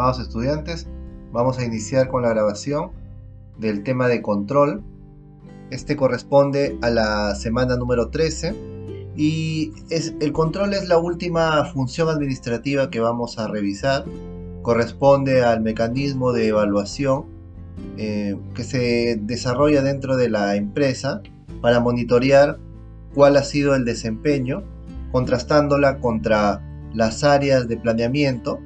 Estimados estudiantes, vamos a iniciar con la grabación del tema de control. Este corresponde a la semana número 13 y es, el control es la última función administrativa que vamos a revisar. Corresponde al mecanismo de evaluación eh, que se desarrolla dentro de la empresa para monitorear cuál ha sido el desempeño, contrastándola contra las áreas de planeamiento.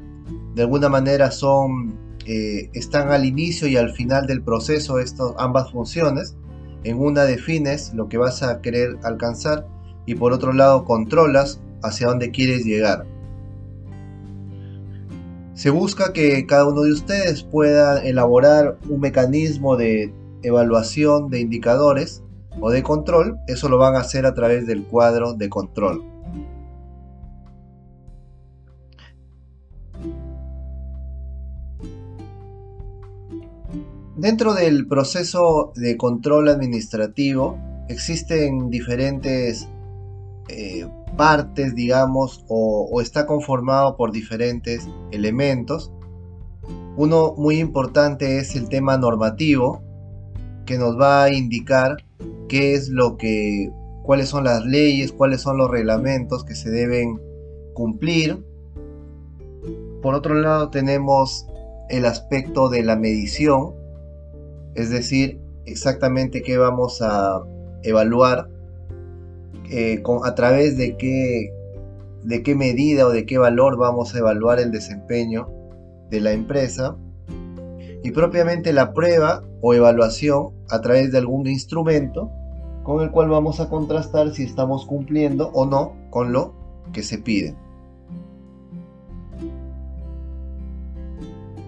De alguna manera son, eh, están al inicio y al final del proceso estas ambas funciones. En una defines lo que vas a querer alcanzar y por otro lado controlas hacia dónde quieres llegar. Se busca que cada uno de ustedes pueda elaborar un mecanismo de evaluación de indicadores o de control. Eso lo van a hacer a través del cuadro de control. Dentro del proceso de control administrativo existen diferentes eh, partes, digamos, o, está conformado por diferentes elementos. Uno muy importante es el tema normativo, que nos va a indicar qué es lo que, cuáles son las leyes, cuáles son los reglamentos que se deben cumplir. Por otro lado tenemos el aspecto de la medición, es decir, exactamente qué vamos a evaluar eh, a través de qué, de qué medida o de qué valor vamos a evaluar el desempeño de la empresa y propiamente la prueba o evaluación a través de algún instrumento con el cual vamos a contrastar si estamos cumpliendo o no con lo que se pide.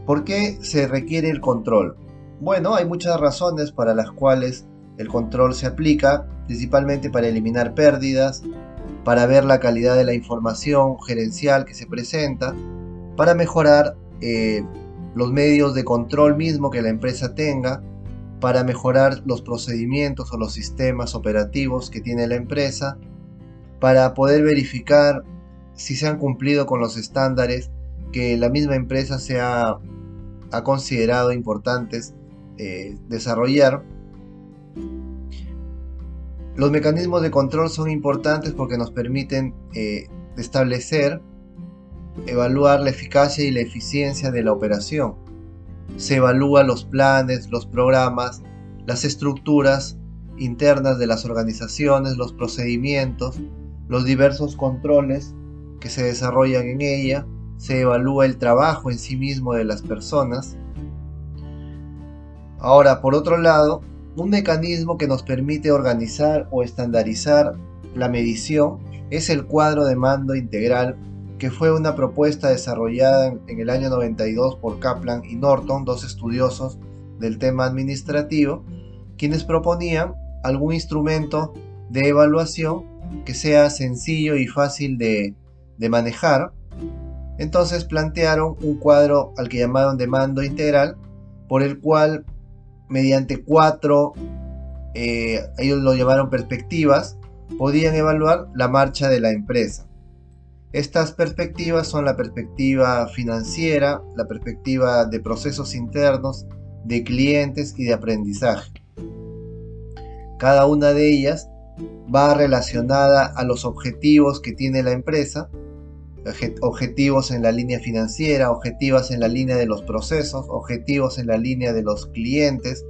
¿Por qué se requiere el control? Bueno, hay muchas razones para las cuales el control se aplica principalmente para eliminar pérdidas, para ver la calidad de la información gerencial que se presenta, para mejorar eh, los medios de control mismo que la empresa tenga, para mejorar los procedimientos o los sistemas operativos que tiene la empresa, para poder verificar si se han cumplido con los estándares que la misma empresa se ha, considerado importantes eh, desarrollar los mecanismos de control son importantes porque nos permiten eh, establecer, evaluar la eficacia y la eficiencia de la operación. Se evalúan los planes, los programas, las estructuras internas de las organizaciones, los procedimientos, los diversos controles que se desarrollan en ella, se evalúa el trabajo en sí mismo de las personas. Ahora, por otro lado, un mecanismo que nos permite organizar o estandarizar la medición es el cuadro de mando integral, que fue una propuesta desarrollada en el año 92 por Kaplan y Norton, dos estudiosos del tema administrativo, quienes proponían algún instrumento de evaluación que sea sencillo y fácil de, manejar. Entonces plantearon un cuadro al que llamaron de mando integral, por el cual mediante cuatro, eh, ellos lo llamaron perspectivas, podían evaluar la marcha de la empresa. Estas perspectivas son la perspectiva financiera, la perspectiva de procesos internos, de clientes y de aprendizaje. Cada una de ellas va relacionada a los objetivos que tiene la empresa objetivos en la línea financiera, objetivos en la línea de los procesos, objetivos en la línea de los clientes,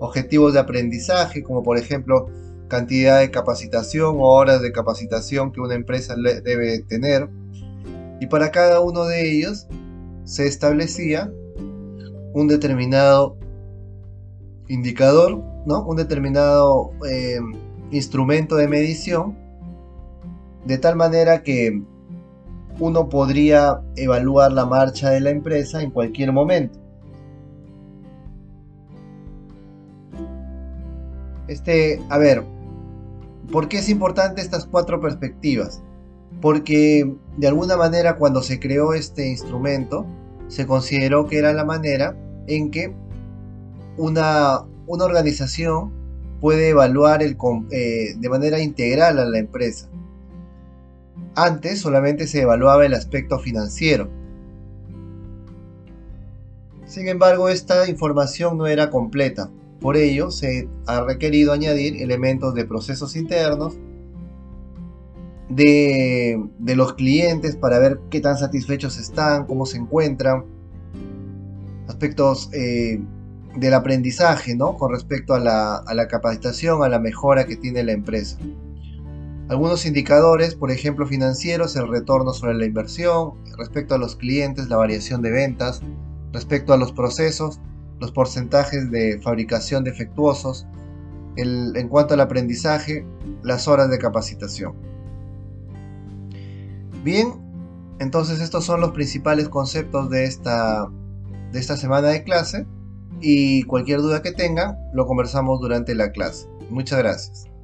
objetivos de aprendizaje, como por ejemplo cantidad de capacitación o horas de capacitación que una empresa debe tener. Y para cada uno de ellos se establecía un determinado indicador, ¿no? un determinado eh, instrumento de medición, de tal manera que uno podría evaluar la marcha de la empresa en cualquier momento. Este, a ver, ¿por qué es importante estas cuatro perspectivas? Porque de alguna manera cuando se creó este instrumento, se consideró que era la manera en que una, una organización puede evaluar el, eh, de manera integral a la empresa. Antes solamente se evaluaba el aspecto financiero. Sin embargo, esta información no era completa. Por ello, se ha requerido añadir elementos de procesos internos, de, los clientes para ver qué tan satisfechos están, cómo se encuentran, aspectos eh, del aprendizaje, ¿no? Con respecto a la, a la capacitación, a la mejora que tiene la empresa. Algunos indicadores, por ejemplo financieros, el retorno sobre la inversión, respecto a los clientes, la variación de ventas, respecto a los procesos, los porcentajes de fabricación defectuosos, en cuanto al aprendizaje, las horas de capacitación. Bien, entonces estos son los principales conceptos de esta, de esta semana de clase y cualquier duda que tengan lo conversamos durante la clase. Muchas gracias.